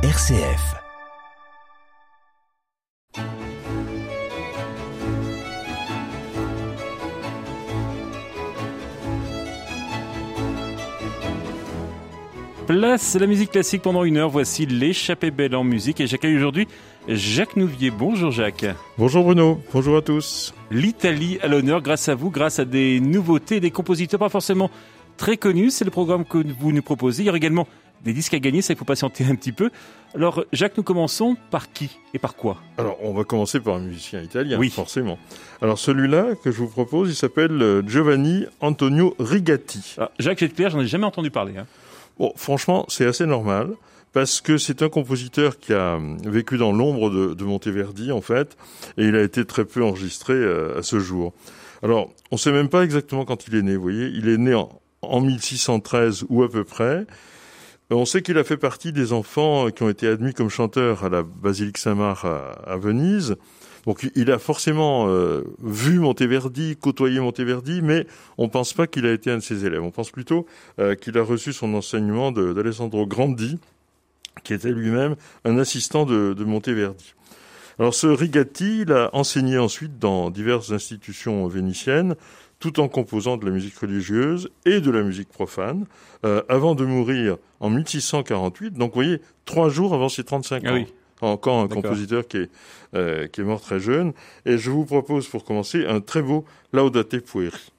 RCF. Place la musique classique pendant une heure. Voici l'échappée belle en musique et j'accueille aujourd'hui Jacques Nouvier. Bonjour Jacques. Bonjour Bruno. Bonjour à tous. L'Italie à l'honneur grâce à vous, grâce à des nouveautés, des compositeurs pas forcément très connus. C'est le programme que vous nous proposez. Il y aura également des disques à gagner, ça il faut patienter un petit peu. Alors Jacques, nous commençons par qui et par quoi? Alors on va commencer par un musicien italien, oui. forcément. Alors celui-là que je vous propose, il s'appelle euh, Giovanni Antonio Rigatti. Ah, Jacques, j'espère, j'en ai jamais entendu parler. Hein. Bon, franchement, c'est assez normal parce que c'est un compositeur qui a vécu dans l'ombre de, Monteverdi en fait, et il a été très peu enregistré euh, à ce jour. Alors, on ne sait même pas exactement quand il est né. Vous voyez, il est né en, en 1613 ou à peu près. On sait qu'il a fait partie des enfants qui ont été admis comme chanteurs à la basilique Saint-Marc à, Venise. Donc il a forcément euh, vu Monteverdi, côtoyé Monteverdi, mais on ne pense pas qu'il a été un de ses élèves. On pense plutôt euh, qu'il a reçu son enseignement d'Alessandro Grandi, qui était lui-même un assistant de, de Monteverdi. Alors ce Rigatti, il a enseigné ensuite dans diverses institutions vénitiennes, tout en composant de la musique religieuse et de la musique profane, euh, avant de mourir en 1648. Donc, vous voyez, trois jours avant ses 35 ah ans. Encore un compositeur qui est, euh, qui est mort très jeune. Et je vous propose, pour commencer, un très beau Laudate Pueri.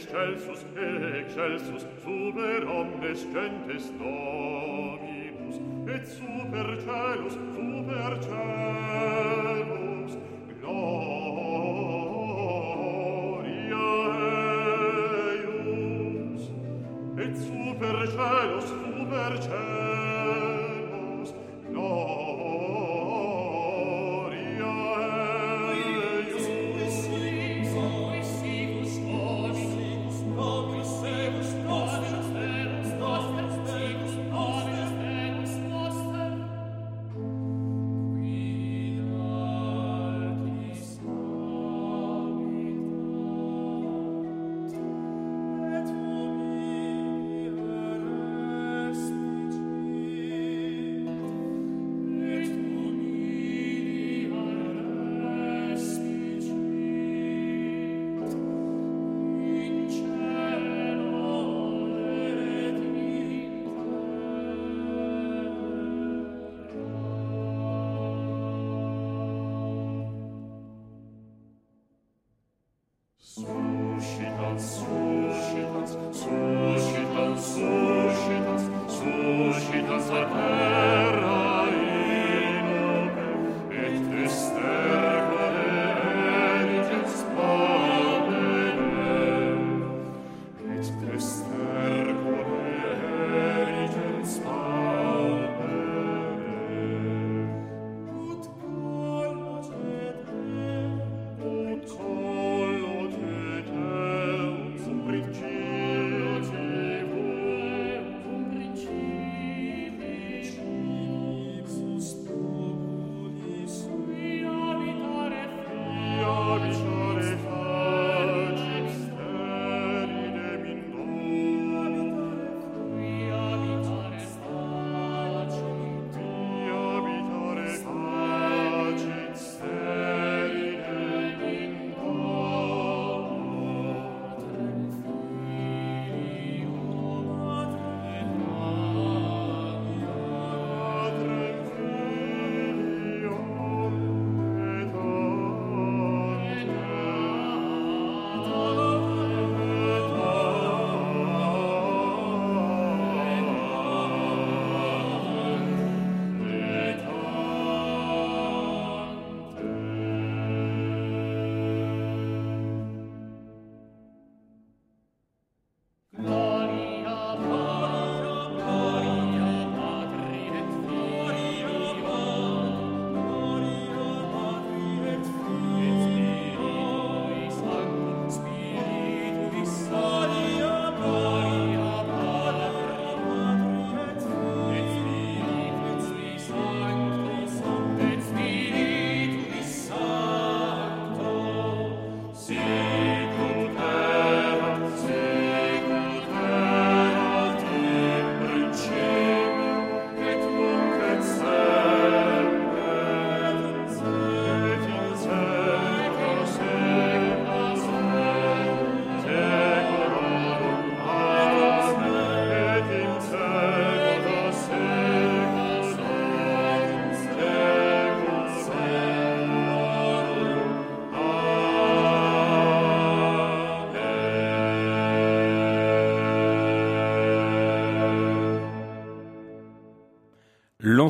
excelsus, excelsus, super omnes gentes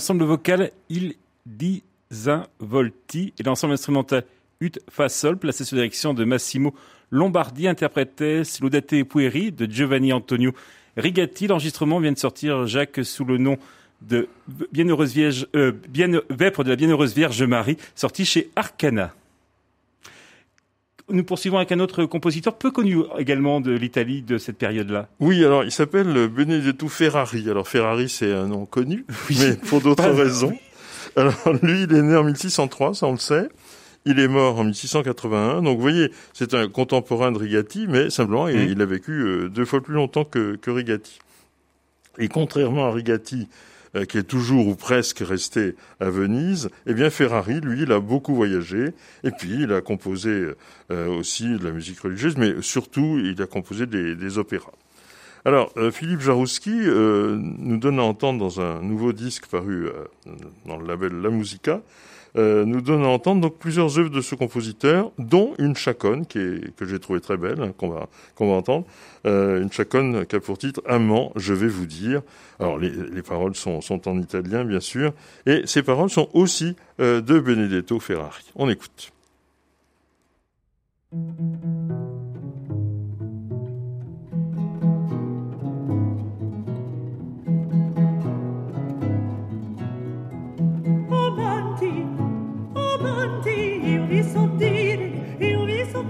l'ensemble vocal Il Disinvolti et l'ensemble instrumental Ut Fa Sol, placé sous direction de Massimo Lombardi, interprétait Laudate Pueri de Giovanni Antonio Rigatti. L'enregistrement vient de sortir, Jacques, sous le nom de Bienheureuse Vierge, euh, bien, Vêpres de la Bienheureuse Vierge Marie, sorti chez Arcana. Nous poursuivons avec un autre compositeur peu connu également de l'Italie de cette période-là. Oui, alors il s'appelle Benedetto Ferrari. Alors Ferrari, c'est un nom connu, mais pour d'autres raisons. Alors lui, il est né en 1603, ça on le sait. Il est mort en 1681. Donc vous voyez, c'est un contemporain de Rigatti, mais simplement, il, a vécu euh, deux fois plus longtemps que, que Rigatti. Et contrairement à Rigatti, euh, qui est toujours ou presque resté à Venise, eh bien Ferrari, lui, il a beaucoup voyagé, et puis il a composé euh, aussi de la musique religieuse, mais surtout il a composé des, des opéras. Alors, euh, Philippe Jarouski nous donne à entendre dans un nouveau disque paru dans le label La Musica, euh, nous donne à entendre donc plusieurs œuvres de ce compositeur, dont une chaconne qui est, que j'ai trouvé très belle, hein, qu'on va va entendre, euh, une chaconne qui a pour titre Amant, je vais vous dire. Alors les, les paroles sont, sont en italien bien sûr, et ces paroles sont aussi euh, de Benedetto Ferrari. On écoute.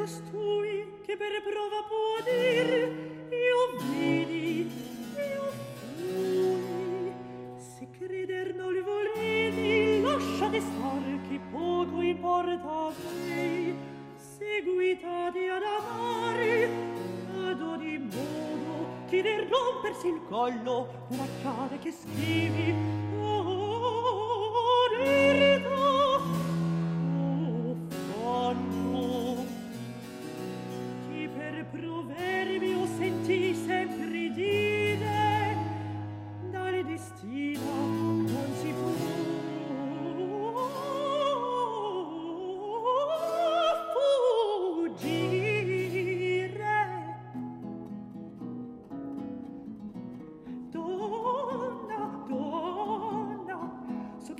costui che per prova può dir io vidi io fui. Se creder non li volevi lasciate star che poco importa a te seguitati ad amare ad ogni modo chi nel rompersi il collo può chiave che scrivi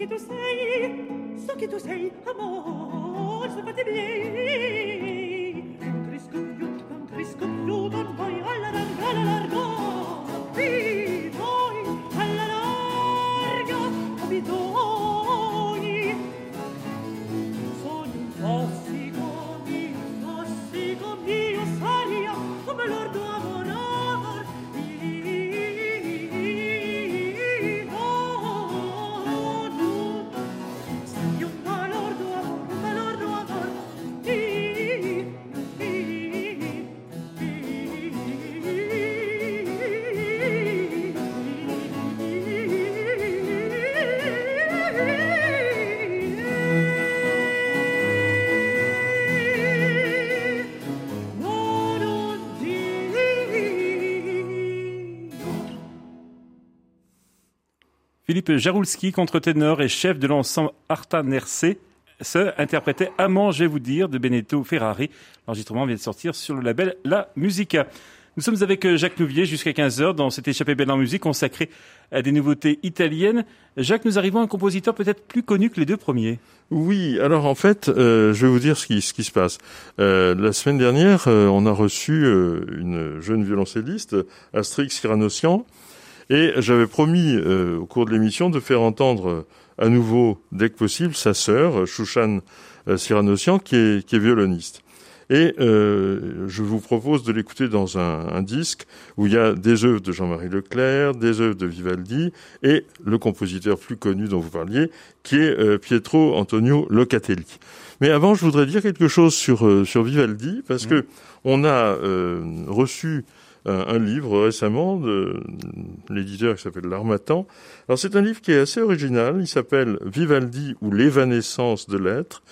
che tu sei, so che tu sei amor, so fate bene. Philippe Jaroulski, contre-ténor et chef de l'ensemble Arta Nercé, se interprétait Amant, je vais vous dire, de Benedetto Ferrari. L'enregistrement vient de sortir sur le label La Musica. Nous sommes avec euh, Jacques Louvier jusqu'à 15h dans cette échappée belle en musique consacrée à des nouveautés italiennes. Jacques, nous arrivons à un compositeur peut-être plus connu que les deux premiers. Oui, alors en fait, euh, je vais vous dire ce qui, se passe. Euh, la semaine dernière, on a reçu une jeune violoncelliste, Astrix Cyranocian, et j'avais promis au cours de l'émission de faire entendre à nouveau, dès que possible, sa sœur, Shushan Cyranocian, qui est, qui est violoniste. Et euh, je vous propose de l'écouter dans un, un, disque où il y a des œuvres de Jean-Marie Leclerc, des œuvres de Vivaldi et le compositeur plus connu dont vous parliez, qui est euh, Pietro Antonio Locatelli. Mais avant, je voudrais dire quelque chose sur euh, sur Vivaldi parce mmh. que on a euh, reçu un, livre récemment de l'éditeur qui s'appelle L'Armatan. Alors c'est un livre qui est assez original. Il s'appelle Vivaldi ou l'évanescence de l'être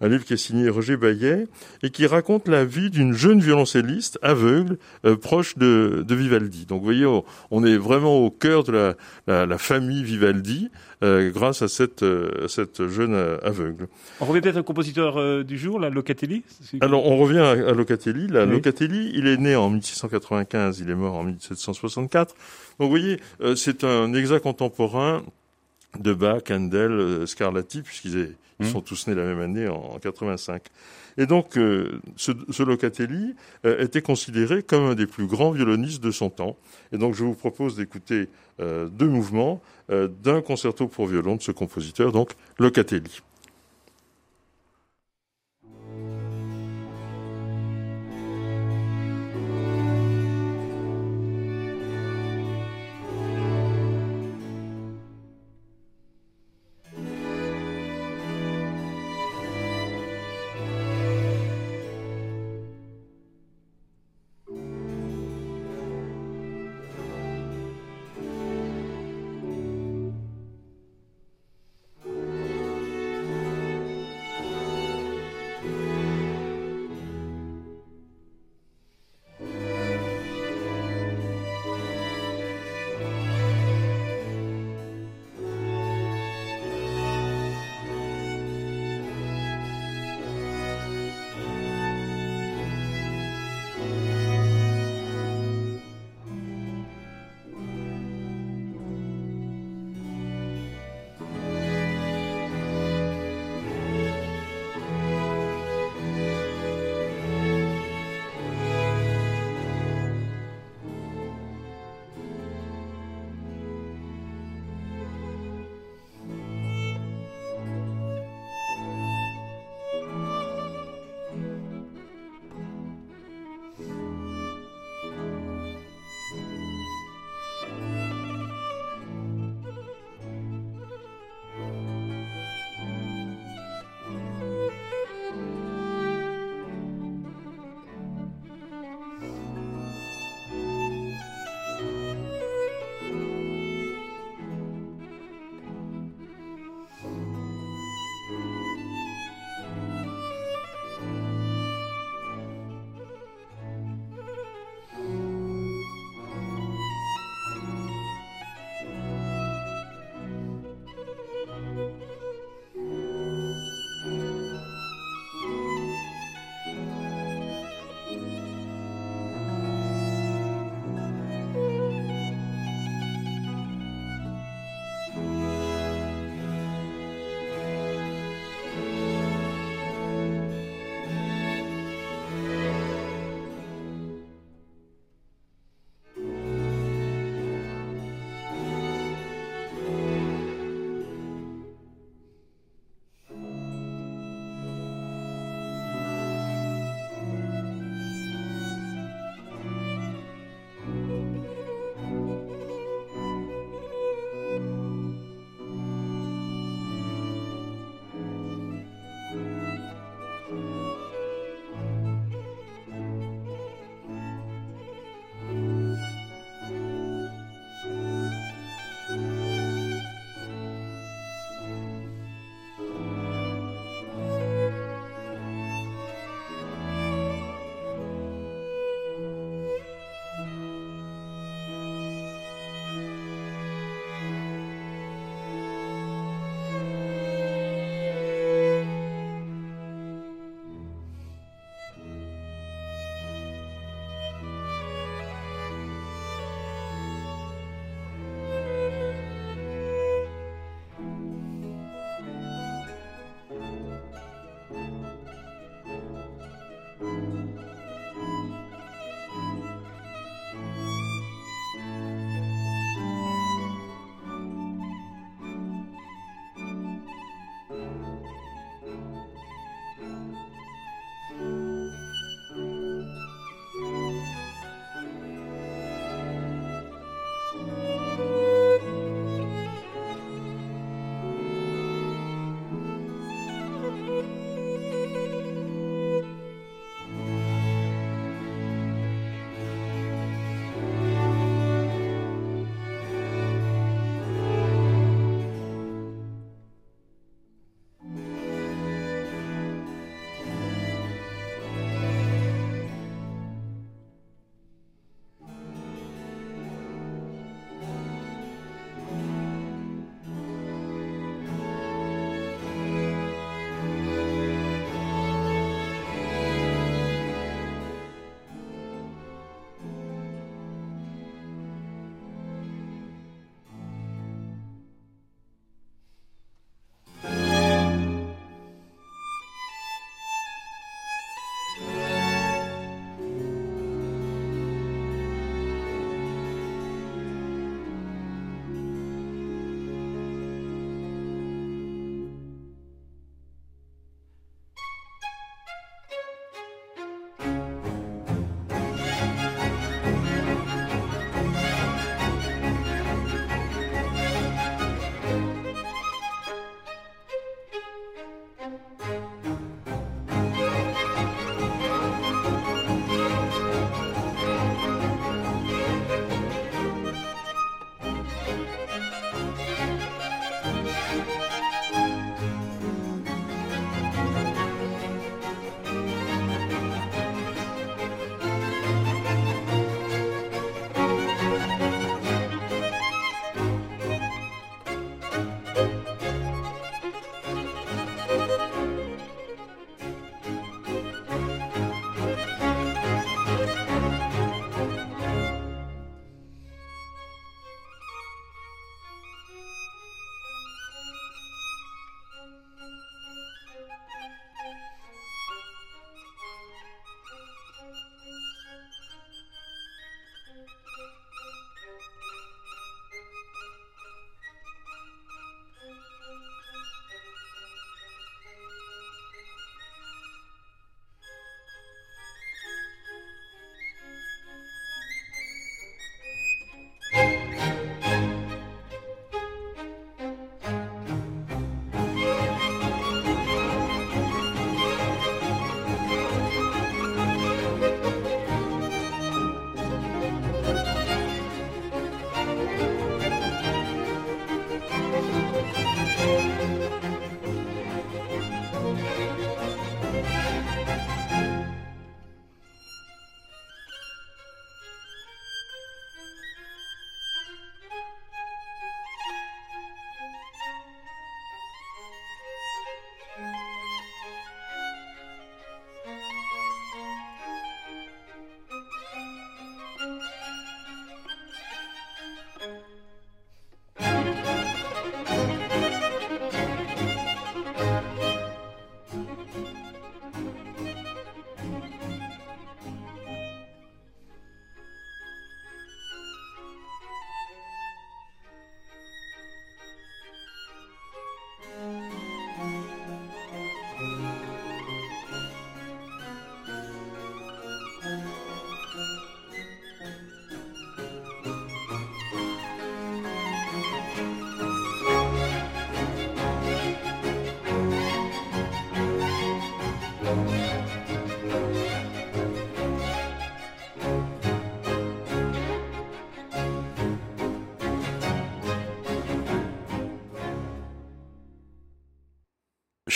un livre qui est signé Roger Baillet et qui raconte la vie d'une jeune violoncelliste aveugle euh, proche de, de, Vivaldi. Donc vous voyez, on, est vraiment au cœur de la, la, la famille Vivaldi euh, grâce à cette, euh, cette jeune euh, aveugle. On revient peut-être au compositeur euh, du jour, la Locatelli Alors on revient à, à Locatelli. La oui. Locatelli, il est né en 1695, il est mort en 1764. Donc vous voyez, c'est un exact contemporain de Bach, Handel, Scarlatti, puisqu'ils ils mmh. sont tous nés la même année, en 85. Et donc, euh, ce, ce, Locatelli euh, était considéré comme un des plus grands violonistes de son temps. Et donc, je vous propose d'écouter euh, deux mouvements euh, d'un concerto pour violon de ce compositeur, donc Locatelli.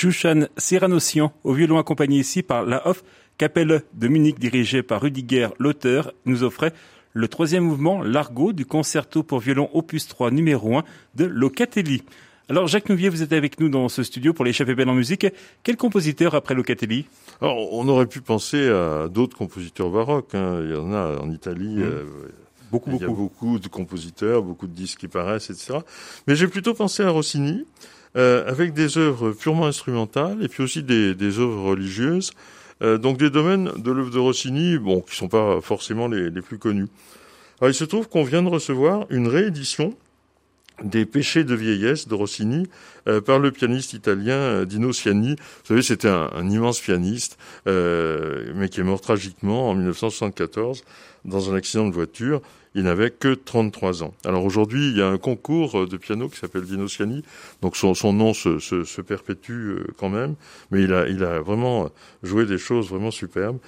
Shushan Serranosian au violon accompagné ici par la Hof Capelle de Munich dirigée par Rudiger l'auteur nous offrait le troisième mouvement, l'argot du concerto pour violon opus 3 numéro 1 de Locatelli. Alors Jacques Nouvier, vous êtes avec nous dans ce studio pour l'échappée belle en musique. Quel compositeur après Locatelli? Alors on aurait pu penser à d'autres compositeurs baroques. Hein. Il y en a en Italie. Mmh. Euh, beaucoup, il y a beaucoup de compositeurs, beaucoup de disques qui paraissent, etc. Mais j'ai plutôt pensé à Rossini, euh, avec des œuvres purement instrumentales et puis aussi des, des œuvres religieuses. Euh, donc des domaines de l'œuvre de Rossini, bon, qui sont pas forcément les, les plus connus. Alors il se trouve qu'on vient de recevoir une réédition des péchés de vieillesse de Rossini euh, par le pianiste italien euh, Dino Siani. Vous savez, c'était un, un, immense pianiste, euh, mais qui est mort tragiquement en 1974 dans un accident de voiture. Il n'avait que 33 ans. Alors aujourd'hui, il y a un concours de piano qui s'appelle Dino Siani, donc son, nom se, se, se, perpétue quand même, mais il a, il a vraiment joué des choses vraiment superbes.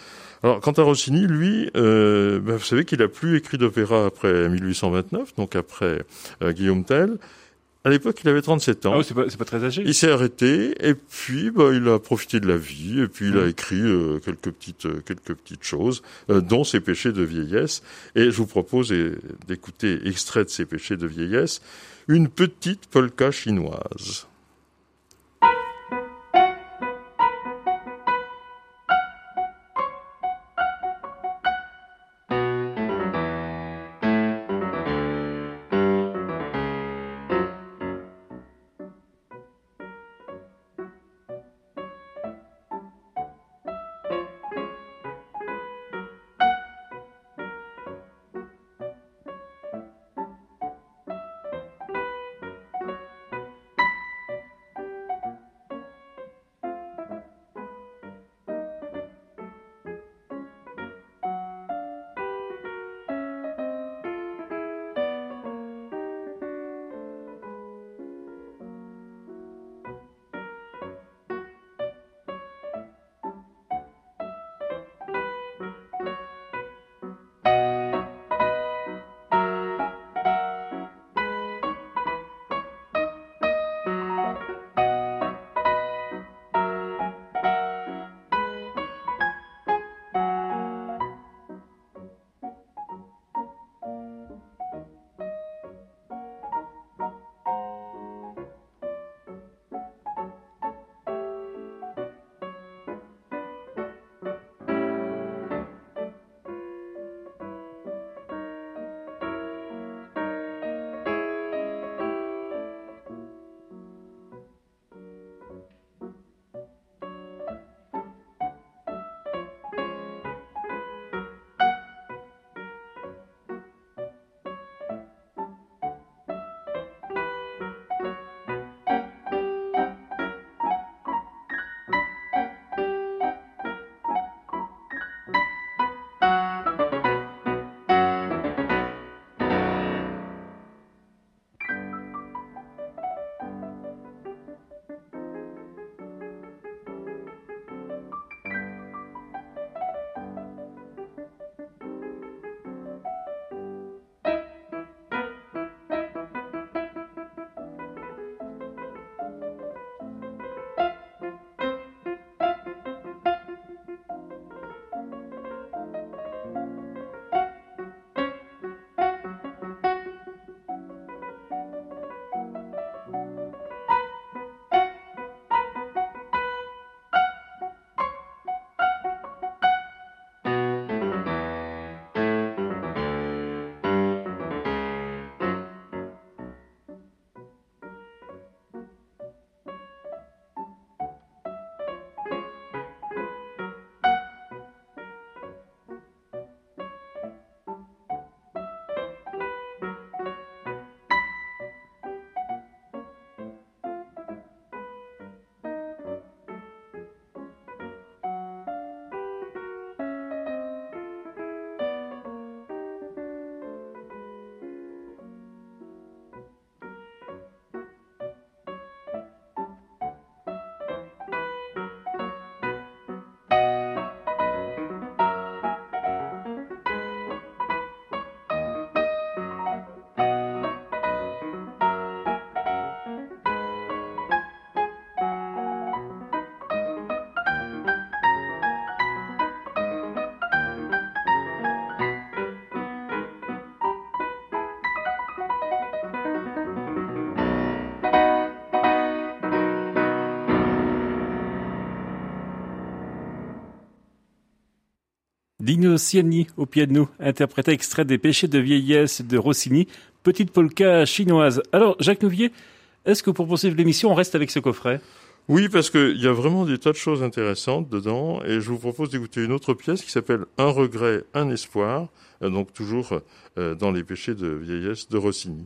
Alors, quant à Rossini, lui, euh, ben, vous savez qu'il a plus écrit d'opéra après 1829, donc après euh, Guillaume Tell. À l'époque, il avait 37 ans. Ah oui, c'est pas, pas, très âgé. Il s'est arrêté et puis bah, il a profité de la vie et puis il a mmh. écrit euh, quelques petites euh, quelques petites choses, euh, dont ses péchés de vieillesse. Et je vous propose d'écouter extrait de ses péchés de vieillesse, une petite polka chinoise. Dino Ciani au piano, interprété extrait des péchés de vieillesse de Rossini, petite polka chinoise. Alors, Jacques Nouvier, est-ce que pour poursuivre l'émission, on reste avec ce coffret? Oui, parce qu'il y a vraiment des tas de choses intéressantes dedans, et je vous propose d'écouter une autre pièce qui s'appelle Un regret, un espoir, euh, donc toujours euh, dans les péchés de vieillesse de Rossini.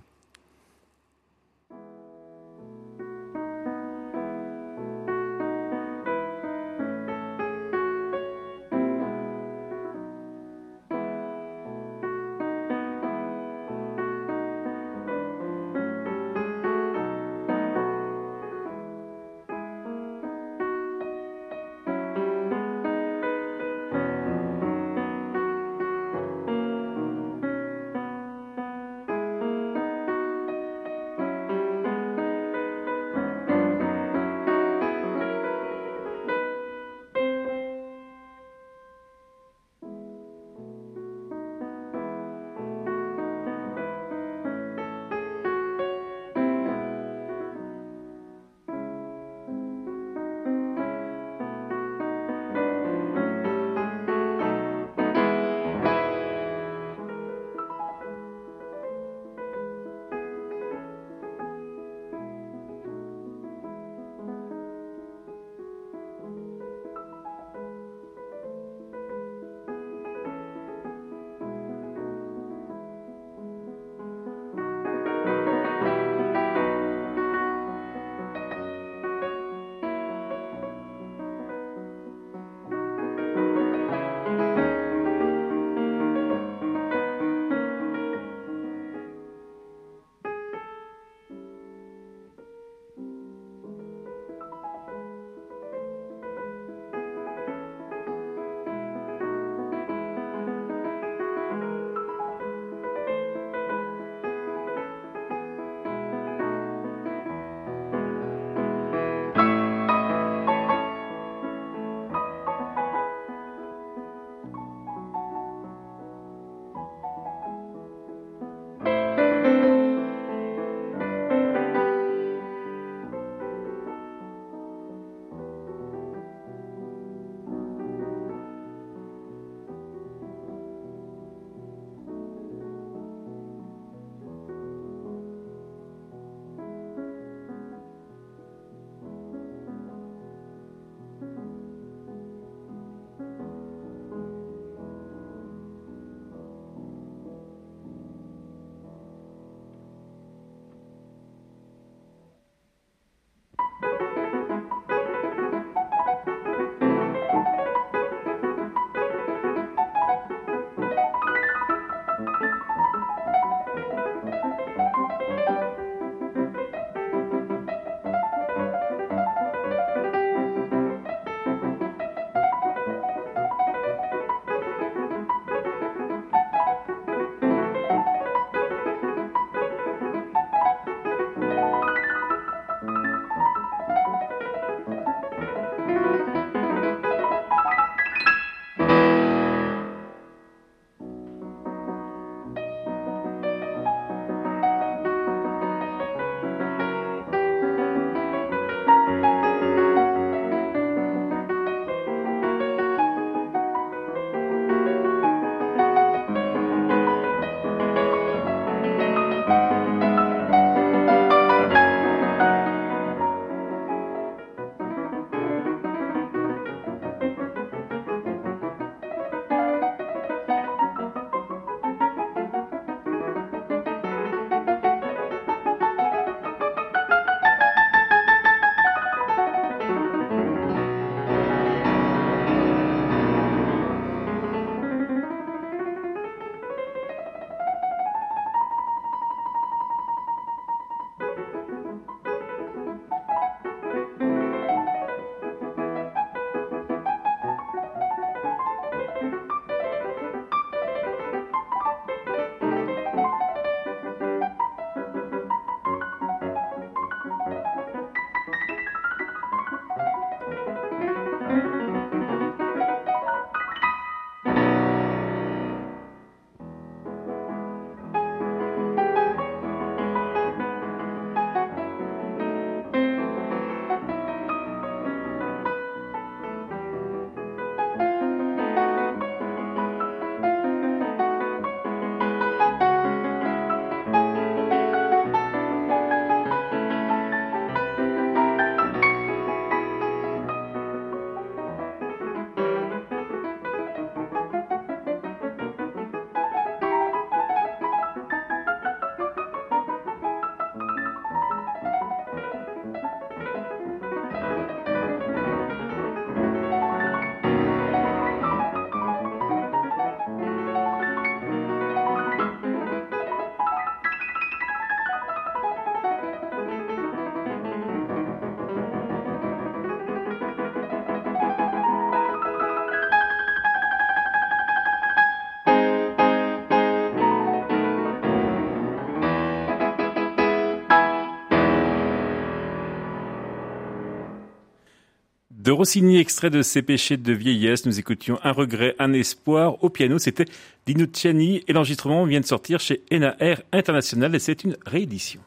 De Rossini, extrait de ses péchés de vieillesse, nous écoutions Un regret, un espoir. Au piano, c'était Dino Ciani et l'enregistrement vient de sortir chez NAR International et c'est une réédition.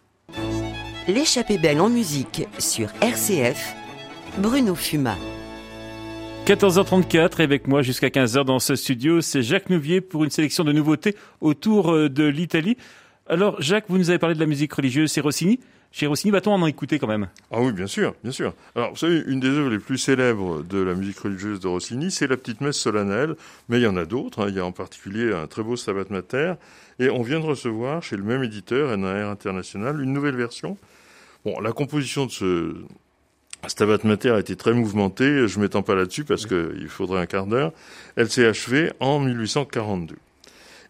L'échappée belle en musique sur RCF, Bruno Fuma. 14h34 et avec moi jusqu'à 15h dans ce studio, c'est Jacques Nouvier pour une sélection de nouveautés autour euh, de l'Italie. Alors Jacques, vous nous avez parlé de la musique religieuse, c'est Rossini. Chez Rossini, va-t-on en écouter quand même? Ah oui, bien sûr, bien sûr. Alors, vous savez, une des œuvres les plus célèbres de la musique religieuse de Rossini, c'est la petite messe solennelle, mais il y en a d'autres. Hein. Il y a en particulier un très beau Stabat Mater, et on vient de recevoir chez le même éditeur, NAR International, une nouvelle version. Bon, la composition de ce Stabat Mater a été très mouvementée, je m'étends pas là-dessus parce qu'il faudrait un quart d'heure. Elle s'est achevée en 1842.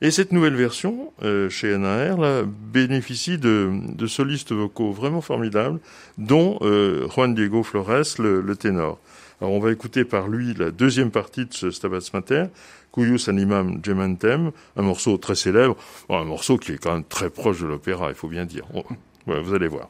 Et cette nouvelle version, euh, chez NAR, là, bénéficie de, de, solistes vocaux vraiment formidables, dont euh, Juan Diego Flores, le, le, ténor. Alors on va écouter par lui la deuxième partie de ce Stabat Mater, Cuyus Animam Gementem, un morceau très célèbre, un morceau qui est quand même très proche de l'opéra, il faut bien dire. Vous allez voir.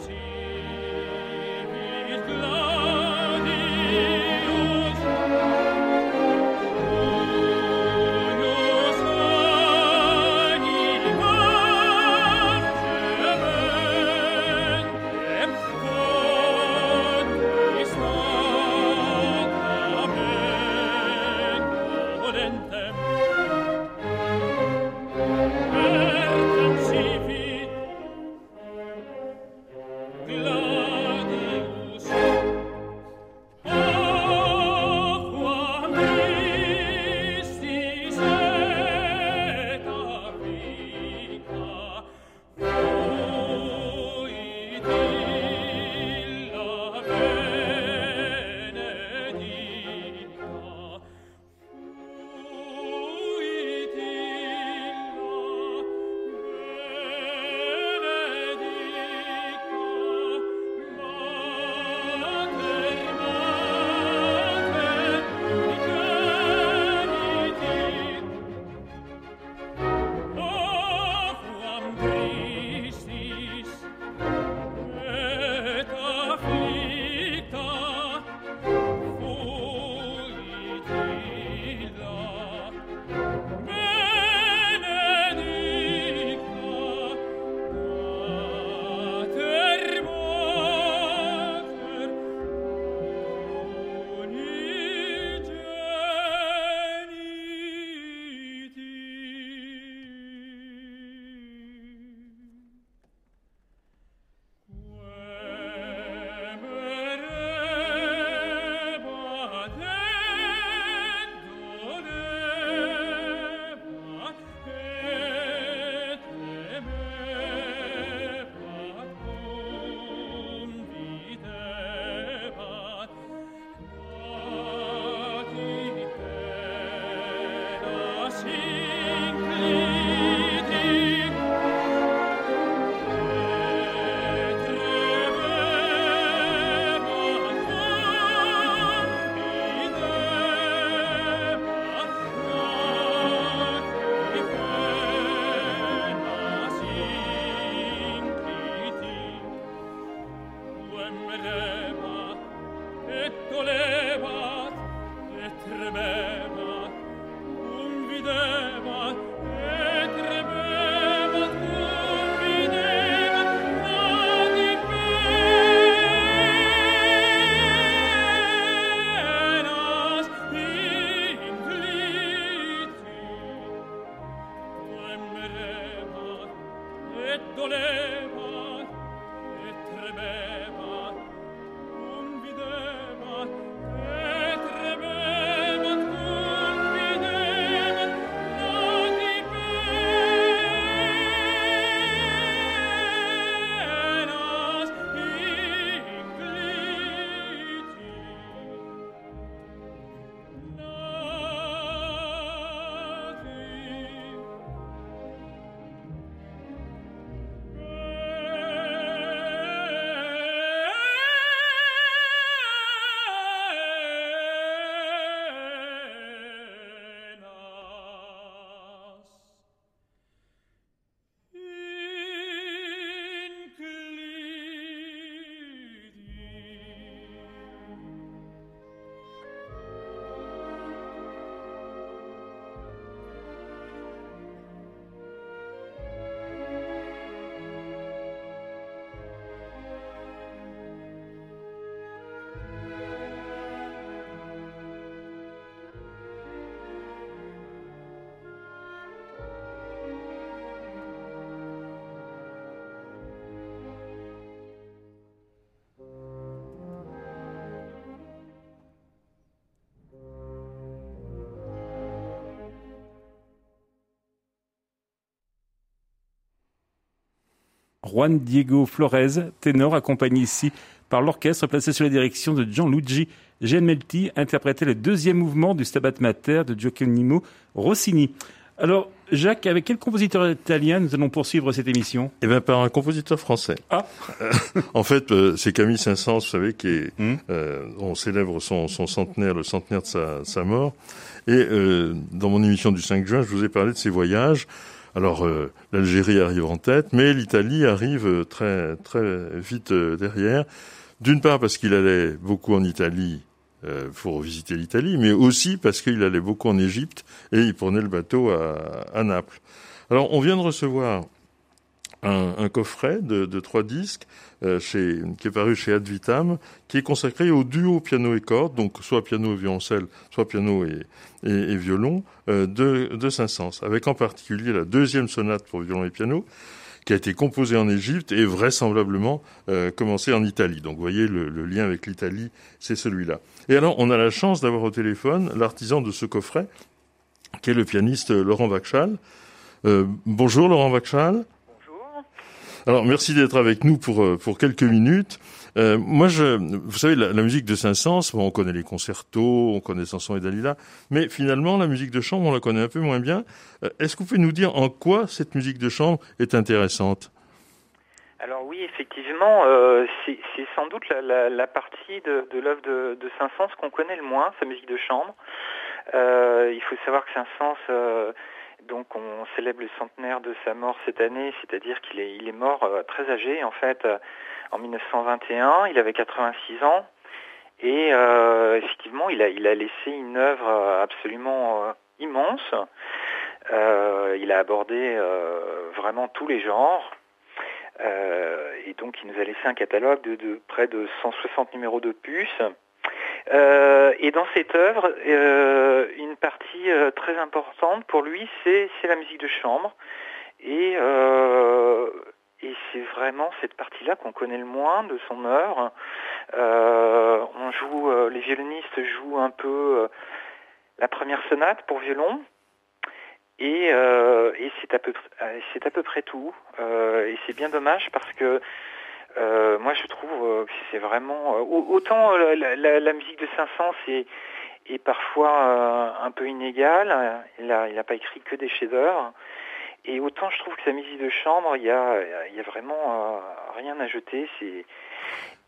seventeen. Juan Diego Flores, ténor, accompagné ici par l'orchestre placé sous la direction de Gianluigi Gemelti, interprétait le deuxième mouvement du Stabat Mater de Gioacchino Rossini. Alors, Jacques, avec quel compositeur italien nous allons poursuivre cette émission? Eh bien, par un compositeur français. Ah En fait, euh, c'est Camille Saint-Saëns, vous savez, qui est, Hmm. euh, on célèbre son, son centenaire, le centenaire de sa, sa mort. Et euh, dans mon émission du 5 juin, je vous ai parlé de ses voyages. Alors, euh, l'Algérie arrive en tête, mais l'Italie arrive euh, très très vite euh, derrière. D'une part parce qu'il allait beaucoup en Italie pour visiter l'Italie, mais aussi parce qu'il allait beaucoup en Égypte et il prenait le bateau à Naples. Alors, on vient de recevoir un, coffret de, de trois disques euh, chez, qui est paru chez Ad Vitam, qui est consacré au duo piano et cordes, donc soit piano et violoncelle, soit piano et, et, et violon, euh, de, de Saint-Saëns, avec en particulier la deuxième sonate pour violon et piano, qui a été composée en Égypte et vraisemblablement euh, commencée en Italie. Donc vous voyez, le, le lien avec l'Italie, c'est celui-là. Et alors, on a la chance d'avoir au téléphone l'artisan de ce coffret, qui est le pianiste Laurent Vachal. Euh, bonjour Laurent Vachal. Alors merci d'être avec nous pour euh, pour quelques minutes. Euh, moi, je, vous savez, la, musique de Saint-Saëns, bon, on connaît les concertos, on connaît Samson et Dalila, mais finalement, la musique de chambre, on la connaît un peu moins bien. Euh, Est-ce que vous pouvez nous dire en quoi cette musique de chambre est intéressante? Alors oui, effectivement, euh, c'est c'est sans doute la, la, la partie de, de l'œuvre de, de Saint-Saëns qu'on connaît le moins, sa musique de chambre. Euh, il faut savoir que Saint-Saëns, euh, donc on célèbre le centenaire de sa mort cette année, c'est-à-dire qu'il est, mort euh, très âgé, en fait, euh, en 1921, il avait 86 ans, et euh, effectivement, il a, laissé une œuvre absolument immense. Il a abordé vraiment tous les genres. Et donc il nous a laissé un catalogue de, de près de 160 numéros de puces. Euh, et dans cette œuvre, euh, une partie euh, très importante pour lui, c'est la musique de chambre. Et, c'est vraiment cette partie-là qu'on connaît le moins de son œuvre. On joue, les violonistes jouent un peu la première sonate pour violon. Et, c'est à peu près tout. Et c'est bien dommage parce que euh, moi je trouve euh, que c'est vraiment euh, au- autant la, musique de Saint-Saëns est, parfois un peu inégale. Il a il a pas écrit que des chefs-d'œuvre. Et autant je trouve que sa musique de chambre, il y a vraiment rien à jeter. Et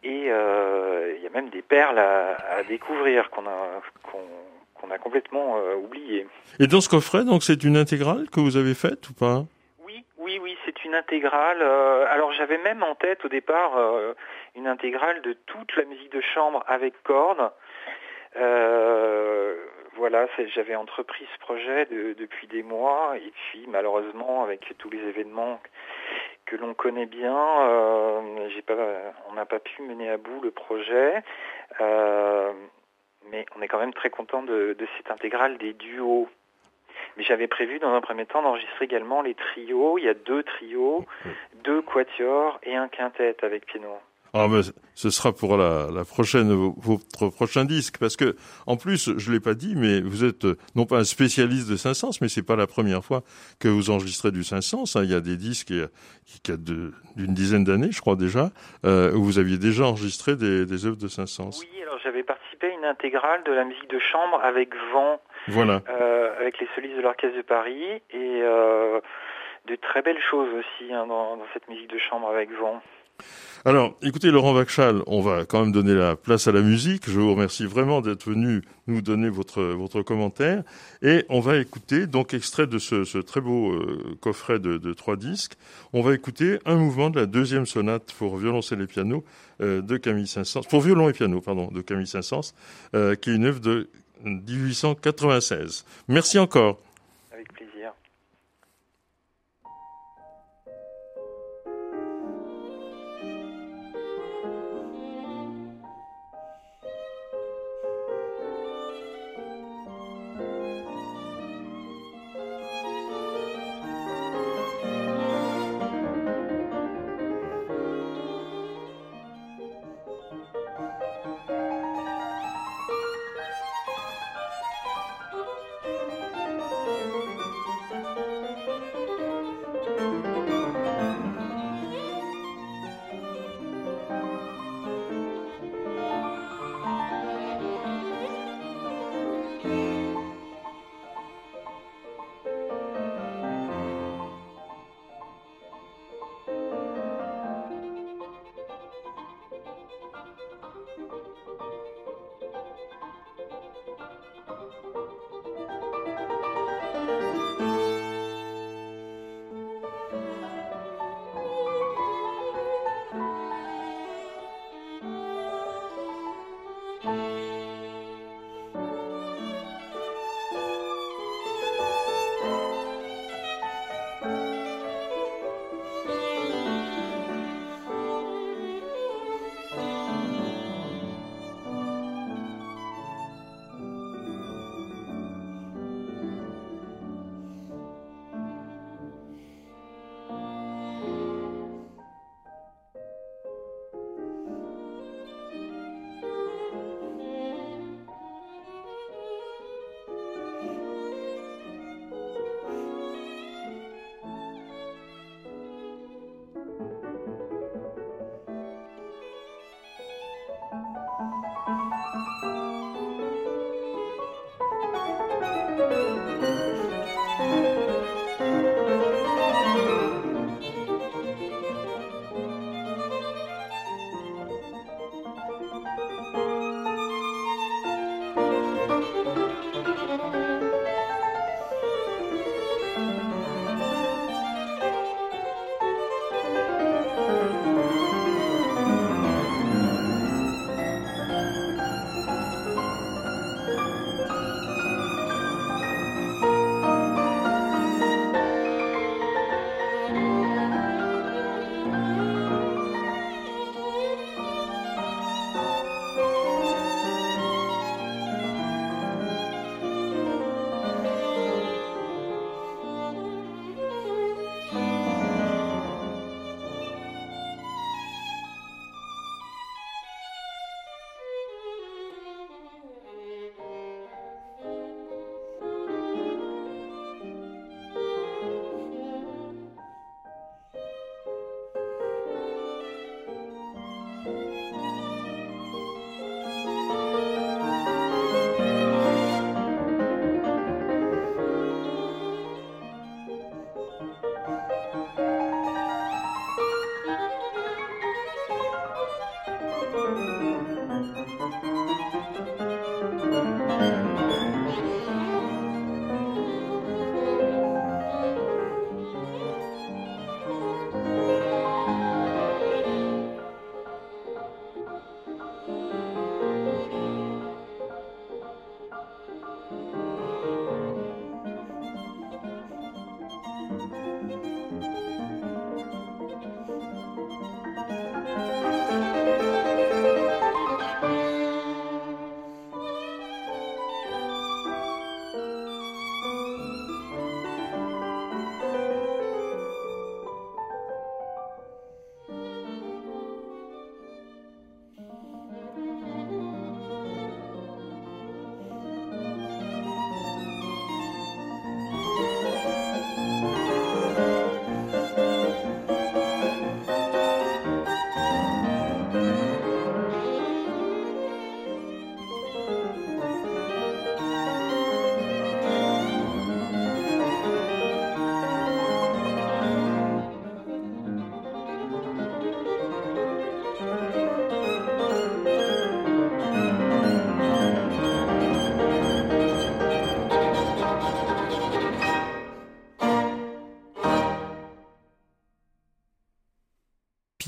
il y a même des perles à, découvrir qu'on a complètement oubliées. Et dans ce coffret, donc, c'est une intégrale que vous avez faite ou pas Oui, oui, oui, c'est intégrale. Euh, alors j'avais même en tête au départ euh, une intégrale de toute la musique de chambre avec cordes. Euh, voilà, j'avais entrepris ce projet depuis des mois et puis malheureusement avec tous les événements que l'on connaît bien, pas, on n'a pas pu mener à bout le projet. Mais on est quand même très content de cette intégrale des duos. Mais j'avais prévu dans un premier temps d'enregistrer également les trios. Il y a deux trios, deux quatuors et un quintet avec piano. Ah mais ce sera pour la, la prochaine votre prochain disque parce que en plus je l'ai pas dit mais vous êtes euh, non pas un spécialiste de Saint-Saëns mais c'est pas la première fois que vous enregistrez du Saint-Saëns. Hein. Il y a des disques qui, qui d'une dizaine d'années je crois déjà euh, où vous aviez déjà enregistré des, des œuvres de Saint-Saëns. Oui alors j'avais participé à une intégrale de la musique de chambre avec vent. Voilà. Euh, avec les solistes de l'orchestre de Paris et euh, de très belles choses aussi hein, dans, dans cette musique de chambre avec vent. Alors, écoutez, Laurent Vachal, on va quand même donner la place à la musique. Je vous remercie vraiment d'être venu nous donner votre, votre commentaire. Et on va écouter, donc, extrait de ce, très beau euh, coffret de, trois disques. On va écouter un mouvement de la deuxième sonate pour violoncelle et piano euh, de Camille Saint-Saëns, pour violon et piano, pardon, de Camille Saint-Saëns, euh, qui est une œuvre de 1896. Merci encore.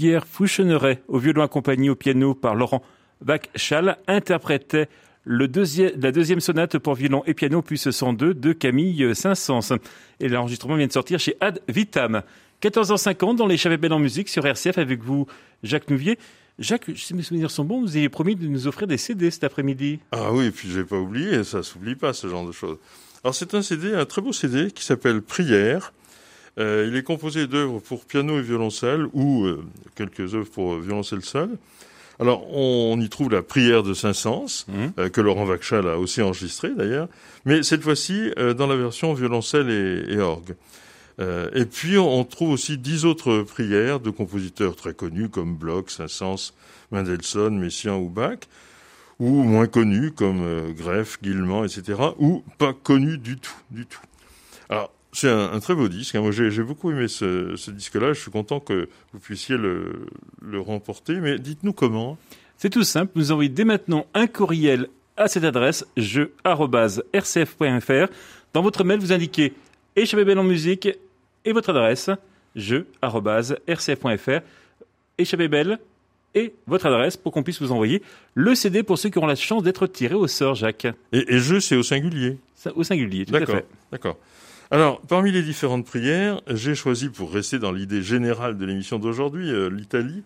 Pierre Fouchonneret au violon accompagné au piano par Laurent Bachchal interprétait la deuxième sonate pour violon et piano plus 102 de Camille Saint-Saëns. Et l'enregistrement vient de sortir chez Ad Vitam. 14h50 dans les Belle en musique sur RCF avec vous, Jacques Nouvier. Jacques, si mes souvenirs sont bons, vous avez promis de nous offrir des CD cet après-midi. Ah oui, et puis j'ai pas oublié, ça s'oublie pas ce genre de choses. Alors c'est un CD, un très beau CD qui s'appelle Prière. Euh, il est composé d'œuvres pour piano et violoncelle ou euh, quelques œuvres pour violoncelle seul. Alors on y trouve la prière de Saint-Saëns mmh. euh, que Laurent Vachal a aussi enregistré d'ailleurs, mais cette fois-ci dans la version violoncelle et, et orgue. Euh, et puis on trouve aussi dix autres prières de compositeurs très connus comme Bloch, Saint-Saëns, Mendelssohn, Messiaen ou Bach, ou moins connus comme euh, Greff, Guillemant, etc., ou pas connus du tout, du tout. Alors c'est un, très beau disque. Hein. Moi j'ai beaucoup aimé ce, ce disque-là. Je suis content que vous puissiez le, le remporter. Mais dites-nous comment. C'est tout simple. Vous envoyez dès maintenant un courriel à cette adresse jeu@rcf.fr. Dans votre mail, vous indiquez Échappée belle en musique et votre adresse jeu.rcf.fr. Échappée belle et votre adresse pour qu'on puisse vous envoyer le CD pour ceux qui auront la chance d'être tirés au sort, Jacques. Et, et jeu, c'est au singulier Au singulier, tout à fait. D'accord. Alors, parmi les différentes prières, j'ai choisi, pour rester dans l'idée générale de l'émission d'aujourd'hui, euh, l'Italie,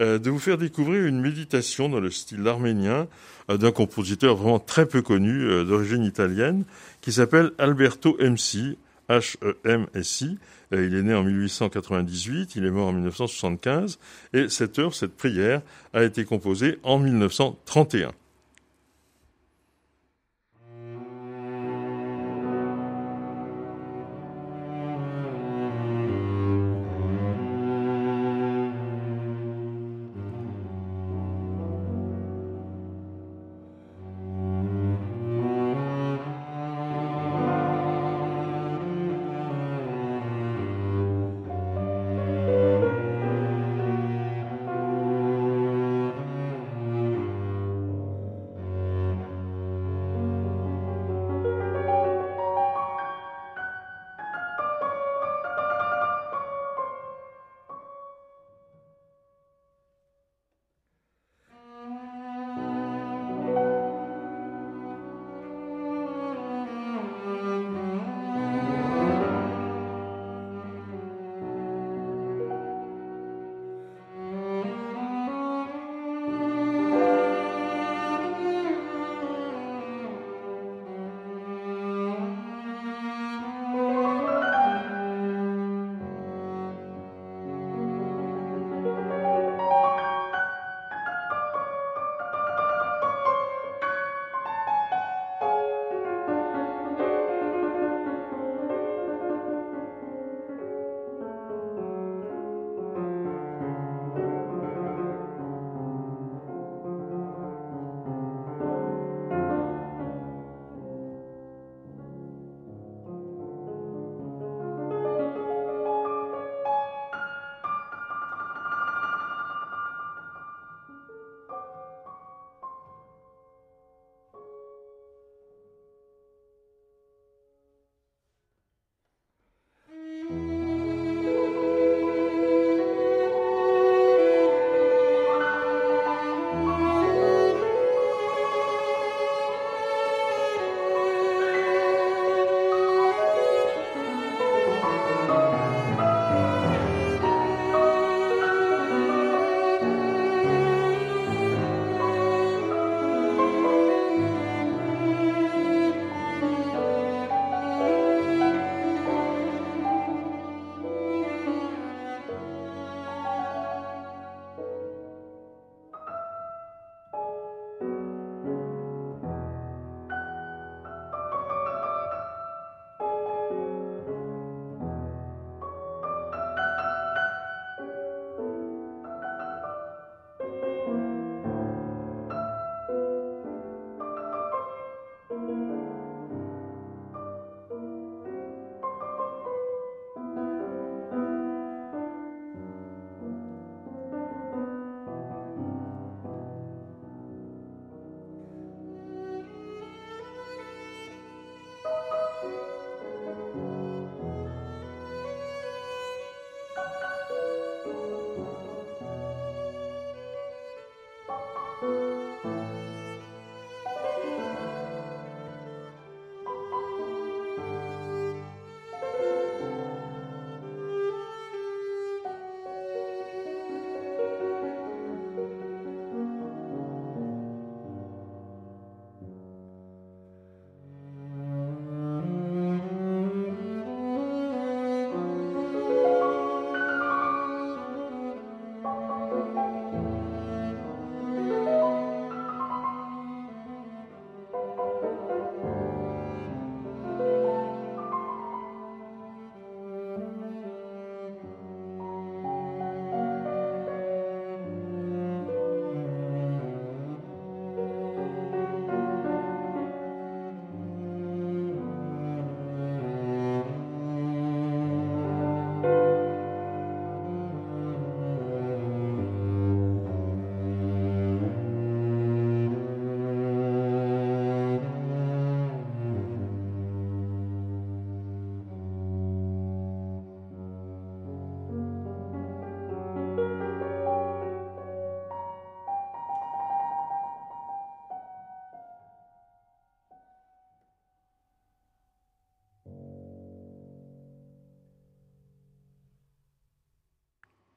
euh, de vous faire découvrir une méditation dans le style arménien euh, d'un compositeur vraiment très peu connu, d'origine italienne, qui s'appelle Alberto MC, H-E-M-S-I. Il est né en 1898, il est mort en 1975, et cette heure, cette prière, a été composée en 1931.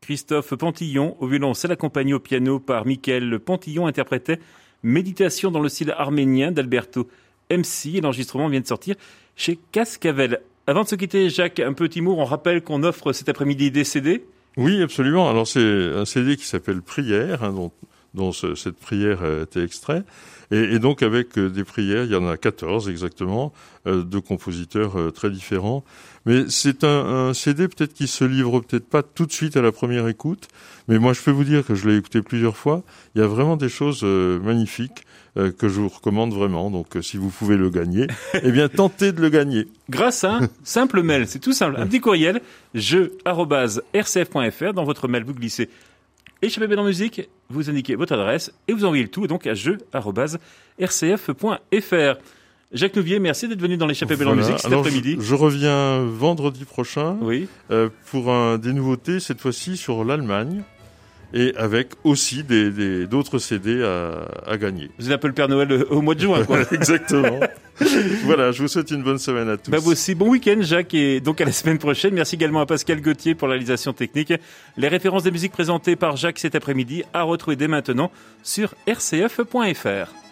Christophe Pantillon au violoncelle accompagné au piano par Michael Pantillon interprétait Méditation dans le style arménien d'Alberto MC et l'enregistrement vient de sortir chez Cascavel. Avant de se quitter, Jacques, un petit mot, on rappelle qu'on offre cet après-midi des CD Oui, absolument. Alors c'est un CD qui s'appelle Prière, hein, dont cette prière a été extrait. Et, et, donc avec euh, des prières, il y en a 14 exactement, euh, de compositeurs euh, très différents. Mais c'est un, un, CD peut-être qui se livre peut-être pas tout de suite à la première écoute, mais moi je peux vous dire que je l'ai écouté plusieurs fois. Il y a vraiment des choses magnifiques que je vous recommande vraiment. Donc si vous pouvez le gagner, eh bien tentez de le gagner. Grâce à un simple mail, c'est tout simple, un petit courriel jeu@rcf.fr dans votre mail vous glissez Échappée belle en musique, vous indiquez votre adresse et vous envoyez le tout donc à jeu.rcf.fr. Jacques Nouvier, merci d'être venu dans l'échappée belle en musique cet après-midi. Je, je, reviens vendredi prochain oui. euh, pour un, des nouveautés, cette fois-ci sur l'Allemagne et avec aussi des, des, d'autres CD à, à, gagner. Vous êtes un peu le Père Noël euh, au mois de juin, quoi. Exactement. voilà, je vous souhaite une bonne semaine à tous. Bah vous aussi, bon week-end Jacques, et donc à la semaine prochaine. Merci également à Pascal Gauthier pour la réalisation technique. Les références des musiques présentées par Jacques cet après-midi à retrouver dès maintenant sur rcf.fr.